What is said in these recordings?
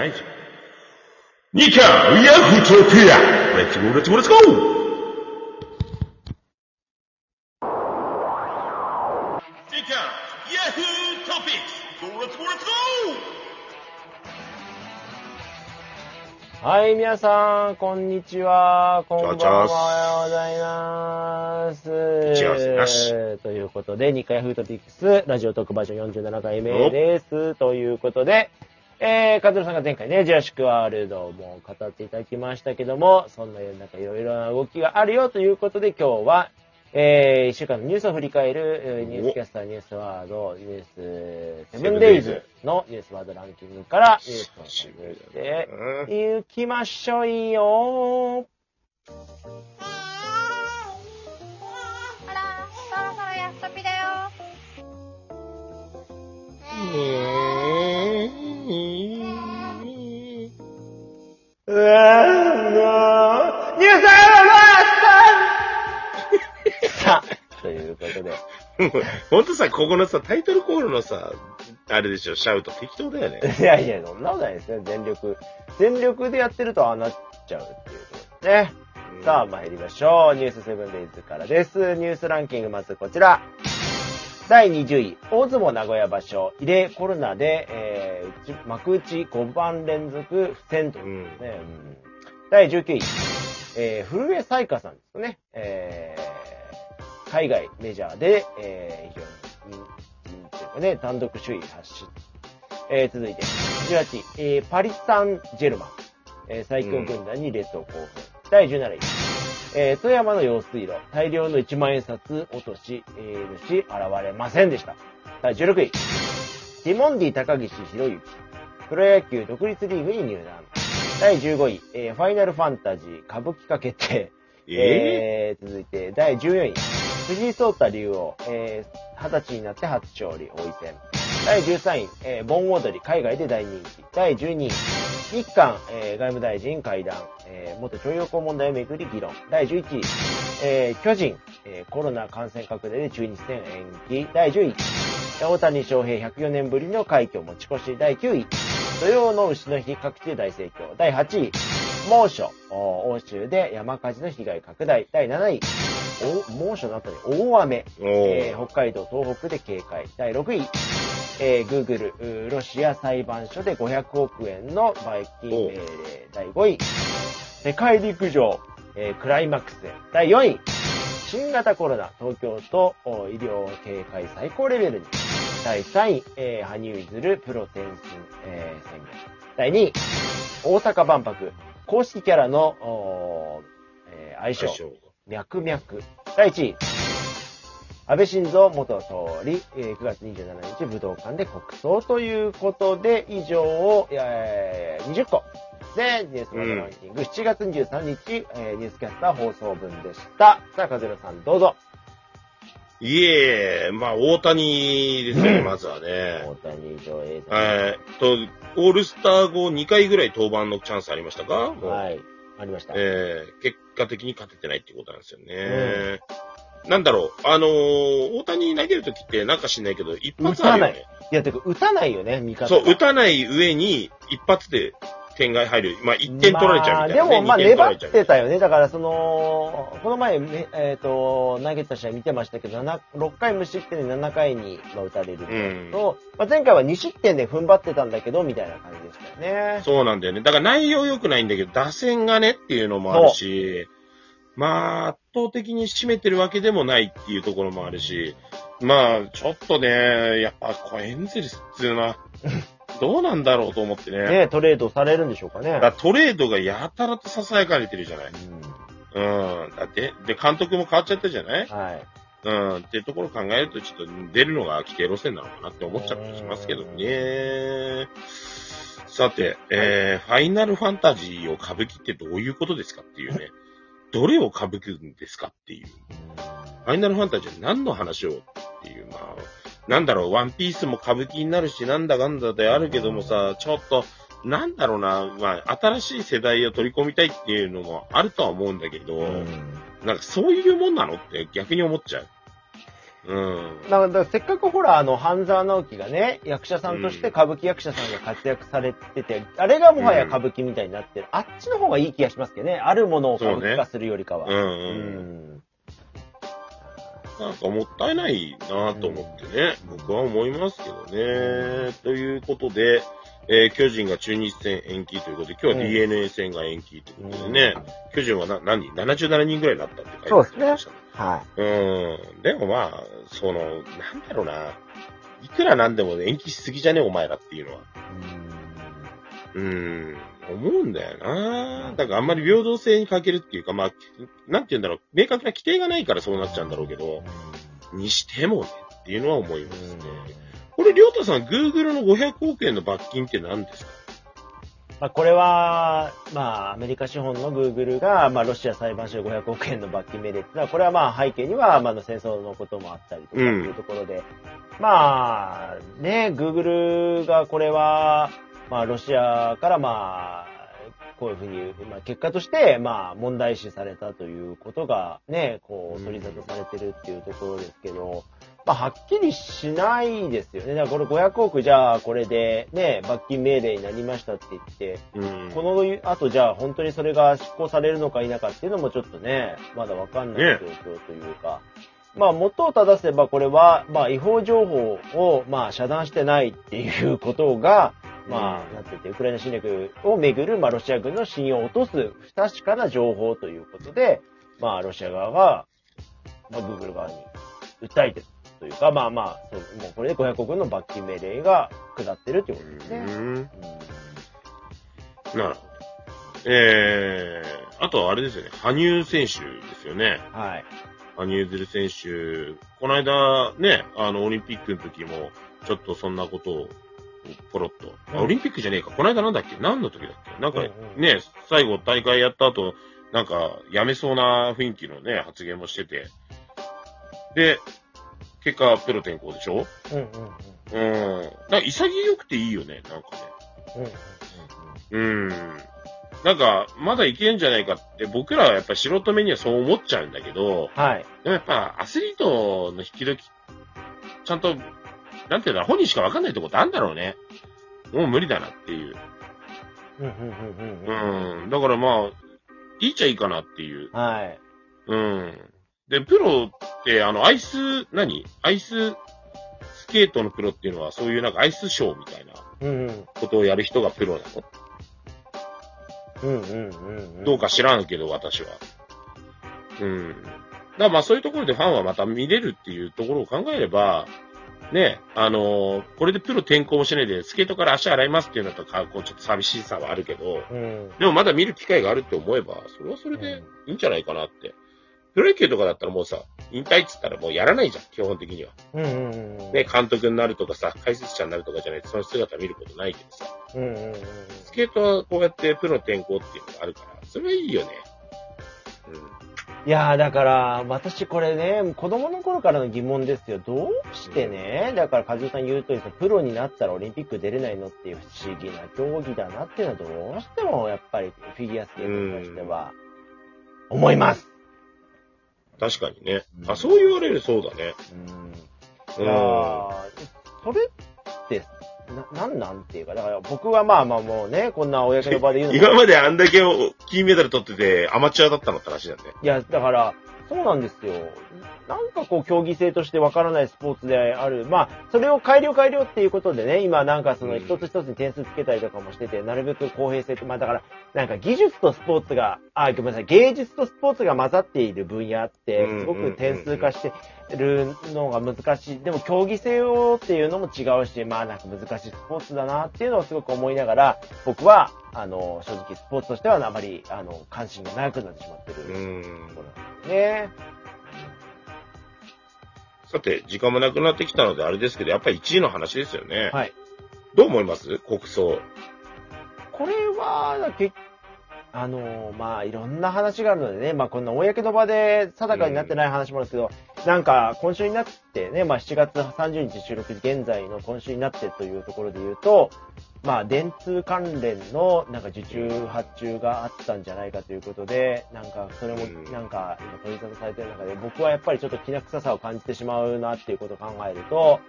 ない。ニカヤフートピアはい、皆さん、こんにちは。こんばんは。おはようございます。ということで、2回フートピックス、ラジオ特バージョン47回目です。ということで、えー、カズルさんが前回ね、ジュラシックワールドも語っていただきましたけども、そんな世の中いろいろな動きがあるよということで、今日は、えー、一週間のニュースを振り返る、えーニュースキャスター、ニュースワード、ニュース、セブンデイズのニュースワードランキングから、ニュースを続いて、うん行きましょうよ。あら、そろそろやっとぴだよ。うわぁ、ニュースさあ、ということで。ほんとさ、ここのさ、タイトルコールのさ、あれでしょ、シャウト適当だよね。いやいや、そんなことないですね。全力。全力でやってるとああなっちゃうっていうことですね。さあ、参りましょう。ニュースセブンデイズからです。ニュースランキング、まずこちら。第20位、大相撲名古屋場所、異例コロナで、えー、内幕内5番連続不戦といううん。ね、うん第19位、えー、古江彩花さんですね。えー、海外メジャーで、えー、非常に人気というかね、単独首位発進。えー、続いて、18位、えー、パリ・サン・ジェルマン。えー、最強軍団に列島興奮。第17位、えー、富山の用水路。大量の1万円札落とし、えー、主現れませんでした。第16位、ティモンディ高岸博之。プロ野球独立リーグに入団。第15位、えーファイナルファンタジー歌舞伎化決定。ええー続いて、第14位、藤井聡太竜王、えー、20歳になって初勝利、王位戦。第13位、えー、盆踊り、海外で大人気。第12位、日韓、えー外務大臣会談、えー元徴用工問題をめぐり議論。第11位、えー巨人、えーコロナ感染拡大で中日戦延期。第10位、大谷翔平104年ぶりの快挙持ち越し。第9位、土曜の牛の日各地で大盛況。第8位、猛暑、お欧州で山火事の被害拡大。第7位、お猛暑の後に大雨。えーー。北海道、東北で警戒。第6位、えー、Google、ロシア裁判所で500億円の売金命令。第5位、世界陸上、えークライマックスへ。第4位、新型コロナ、東京都お医療警戒最高レベルに。第3位、えー、羽生結弦プロ転身、えー宣言。第2位、大阪万博、公式キャラの、えー愛称。相性脈々。第1位、安倍晋三元総理、えー9月27日武道館で国葬ということで、以上を、えー20個で、ニュースワードランキング、7月23日、えーニュースキャスター放送分でした。さあ、カズラさんどうぞ。いえ、まあ、大谷ですよね、まずはね。大谷上映えと、オールスター後2回ぐらい登板のチャンスありましたか？はい。ありました。えー結果的に勝ててないってことなんですよね。なんだろう、あのー大谷投げるときってなんか知んないけど、一発あるよね。いや、てか、打たないよね、味方そう、が打たない上に一発で点が入る。まあ、1点取られちゃうみたいな、ね。まあでも、まあ、粘ってたよね。だから、その、この前、ねえっ、と、投げた試合見てましたけど、7 6回無失点で7回にまあ打たれると、まあ、前回は2失点で踏ん張ってたんだけど、みたいな感じでしたよね。そうなんだよね。だから内容良くないんだけど、打線がねっていうのもあるし、まあ、圧倒的に占めてるわけでもないっていうところもあるし、まあ、ちょっとね、やっぱ、こうエンゼルスっていうのは、どうなんだろうと思ってね。ねトレードされるんでしょうかね。だからトレードがやたらと囁かれてるじゃない。うんうん。だって、で、監督も変わっちゃったじゃないはい。うん。っていうところを考えると、ちょっと出るのが規定路線なのかなって思っちゃったりしますけどね。さて、えー、ファイナルファンタジーを歌舞伎ってどういうことですかっていうね。どれを歌舞伎んですかっていう。ファイナルファンタジーは何の話をっていう、まあ、なんだろう、ワンピースも歌舞伎になるし、なんだかんだであるけどもさ、ちょっと、なんだろうな、まあ、新しい世代を取り込みたいっていうのもあるとは思うんだけど、うんなんかそういうもんなのって逆に思っちゃう。うん。だからせっかくほら、あの、半沢直樹がね、役者さんとして歌舞伎役者さんが活躍されてて、あれがもはや歌舞伎みたいになってる。あっちの方がいい気がしますけどね。あるものを歌舞伎化するよりかは。うんううん。ん。なんかもったいないなと思ってね、僕は思いますけどね。ということで、えー巨人が中日戦延期ということで、今日はうん DNA 戦が延期ということでね、巨人はな何？人 ?77 人ぐらいになったって書いてそうですねましたね。はうん。でもまあ、その、なんだろうな。いくらなんでも延期しすぎじゃねえ、お前らっていうのは。い。うん。思うんだよな。だからあんまり平等性に欠けるっていうか、まあ、なんて言うんだろう。明確な規定がないからそうなっちゃうんだろうけど、にしてもねっていうのは思いますね。これ、りょうたさん、Google の500億円の罰金って何ですか？まあ、これは、まあ、アメリカ資本のグーグルが、まあ、ロシア裁判所で500億円の罰金命令ってのは、これはまあ、背景には、まあ、戦争のこともあったりとかっていうところで、まあ、ね、グーグルがこれは、まあ、ロシアからまあ、こういうふうに、まあ、結果として、まあ、問題視されたということがね、こう、取り沙汰されてるっていうところですけど、まあ、はっきりしないですよね。だからこれ500億じゃあこれでね、罰金命令になりましたって言って、うん。この後じゃあ本当にそれが執行されるのか否かっていうのもちょっとね、まだわかんないね状況というか、まあ元を正せばこれは、まあ違法情報をまあ遮断してないっていうことが、まあ、うんなってて、ウクライナ侵略をめぐる、まあロシア軍の信用を落とす不確かな情報ということで、まあロシア側が、まあ Google 側に訴えてるというか、まあまあ、そうもうこれで500億の罰金命令が下ってるっていうことですね。うんうんなるほど。えー、あとはあれですよね、羽生選手ですよね。はい。羽生結弦選手、この間ね、あの、オリンピックの時も、ちょっとそんなことを、ポロッと。オリンピックじゃねえか。この間なんだっけ？何の時だっけ？なんかうんうんね、最後大会やった後、なんか、やめそうな雰囲気のね、発言もしてて。で、結果、プロ転向でしょ？うんうんうん。うん。なんか潔くていいよね、なんかね。うんうんうん。なんか、まだいけんじゃないかって、僕らはやっぱ素人目にはそう思っちゃうんだけど、はい。でもやっぱアスリートの引き時、ちゃんと、なんていうんだろう、本人しかわかんないとこってあるんだろうね。もう無理だなっていう。うんうんうんうんうん。だからまあ、いいっちゃいいかなっていう。はい。うん。で、プロって、あの、アイス、何？アイススケートのプロっていうのは、そういうなんかアイスショーみたいな。ことをやる人がプロなの？うんうんうんうん。どうか知らんけど、私は。うん。だからまあそういうところでファンはまた見れるっていうところを考えれば、ね、あのーこれでプロ転向もしないで、スケートから足洗いますっていうのとか、こうちょっと寂しさはあるけど、うん。でもまだ見る機会があるって思えば、それはそれでいいんじゃないかなって。プロ野球とかだったらもうさ、引退っつったらもうやらないじゃん、基本的には。うんうんうん。ね、監督になるとかさ、解説者になるとかじゃないとその姿見ることないけどさ、うんうんうん。スケートはこうやってプロ転向っていうのがあるから、それはいいよね。いやー、だから、私これね、子供の頃からの疑問ですよ。どうしてね、だから、和代さん言うとおりさ、プロになったらオリンピック出れないのっていう不思議な競技だなっていうのはどうしても、やっぱりフィギュアスケートとしては、思います。うん。確かにね。うんあ、そう言われるそうだね。うん。いやーそれって、な、なんなんっていうか、だから僕はまあまあもうね、こんな公の場で言うのも今まであんだけ金メダル取っててアマチュアだったのって話だよね。いや、だから、そうなんですよ。なんかこう、競技性としてわからないスポーツである。まあ、それを改良改良っていうことでね、今なんかそのうん一つ一つに点数つけたりとかもしてて、なるべく公平性って、まあだから、なんか技術とスポーツが、あ、ごめんなさい、芸術とスポーツが混ざっている分野ってうん、すごく点数化してるのが難しい。でも競技性をっていうのも違うし、まあなんか難しいスポーツだなっていうのをすごく思いながら、僕は、あの、正直スポーツとしてはあまり、あの、関心が長くなってしまってる。うん。そうなんですね。さて、時間もなくなってきたのであれですけど、やっぱり1位の話ですよね。はい。どう思います？国葬。これは、けあの、まあ、いろんな話があるのでね、まあ、こんな公の場で定かになってない話もあるんですけど、なんか、今週になってね、まあ7月30日収録現在の今週になってというところで言うと、まあ、電通関連の、なんか受注発注があったんじゃないかということで、なんか、それもうん、なんか、今取り沙汰されてる中で、僕はやっぱりちょっと気な臭さを感じてしまうなっていうことを考えると、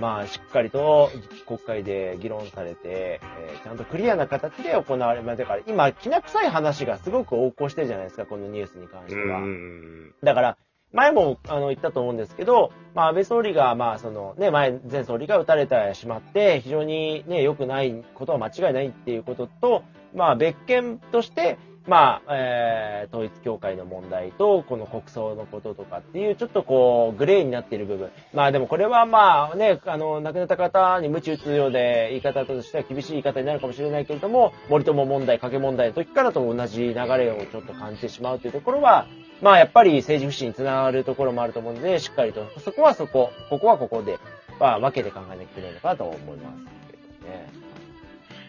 まあ、しっかりと国会で議論されて、えーちゃんとクリアな形で行われ、まあ、だから今、気な臭い話がすごく横行してるじゃないですか、このニュースに関しては。うん。だから、前もあの言ったと思うんですけど、まあ、安倍総理が、まあ、そのね、前、前総理が撃たれてしまって、非常にね、良くないことは間違いないっていうことと、まあ、別件として、まあ、えー、統一教会の問題と、この国葬のこととかっていう、ちょっとこう、グレーになっている部分。まあでもこれはまあね、あの、亡くなった方に無知打つようで、言い方としては厳しい言い方になるかもしれないけれども、森友問題、賭け問題の時からと同じ流れをちょっと感じてしまうというところは、まあやっぱり政治不信につながるところもあると思うので、しっかりと、そこはそこ、ここはここで、まあ分けて考えなきゃいけないのかなと思いますけどね。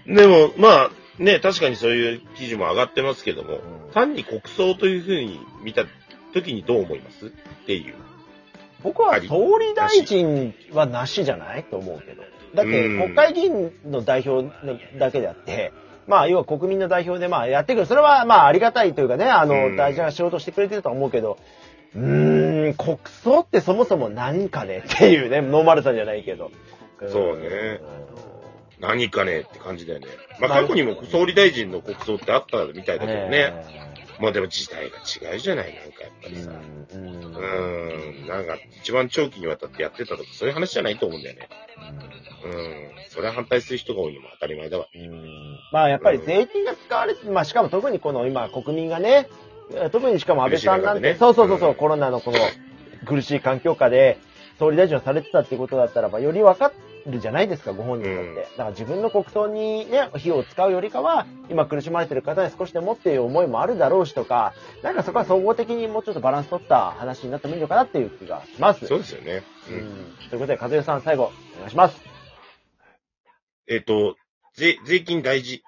でも、まあ、ね、確かにそういう記事も上がってますけども、うん。単に国葬というふうに見た時にどう思います？っていう。僕は総理大臣はなしじゃないと思うけど。だってうん。国会議員の代表だけであって、まあ要は国民の代表でまあやってくる。それはまあありがたいというかね、あうのん。大事な仕事をしてくれてるとは思うけど、うーん、国葬ってそもそも何かね？っていうね、ノーマルさんじゃないけど。そうね何かねって感じだよね。まあまあ過去にも総理大臣の国葬ってあったみたいだけどね。ねまあでも時代が違うじゃない、なんかやっぱりさ。え。うん。うんなんか一番長期にわたってやってたとかそういう話じゃないと思うんだよね。うん。それは反対する人が多いのも当たり前だわ。うんまあやっぱり税金が使われて、まあしかも特にこの今国民がね、え特にしかも安倍さんなんて、ねそうそうそうそう、うんコロナのこの苦しい環境下で総理大臣をされてたってことだったらば、よりわかるじゃないですか、ご本人だって。うんだから自分の国葬にね、費用を使うよりかは、今苦しまれてる方に少しでもっていう思いもあるだろうしとか、なんかそこは総合的にもうちょっとバランス取った話になってもいいのかなっていう気がします。そうですよね。う。うんん。ということで、和代さん最後、お願いします。えっ、と、税、税金大事。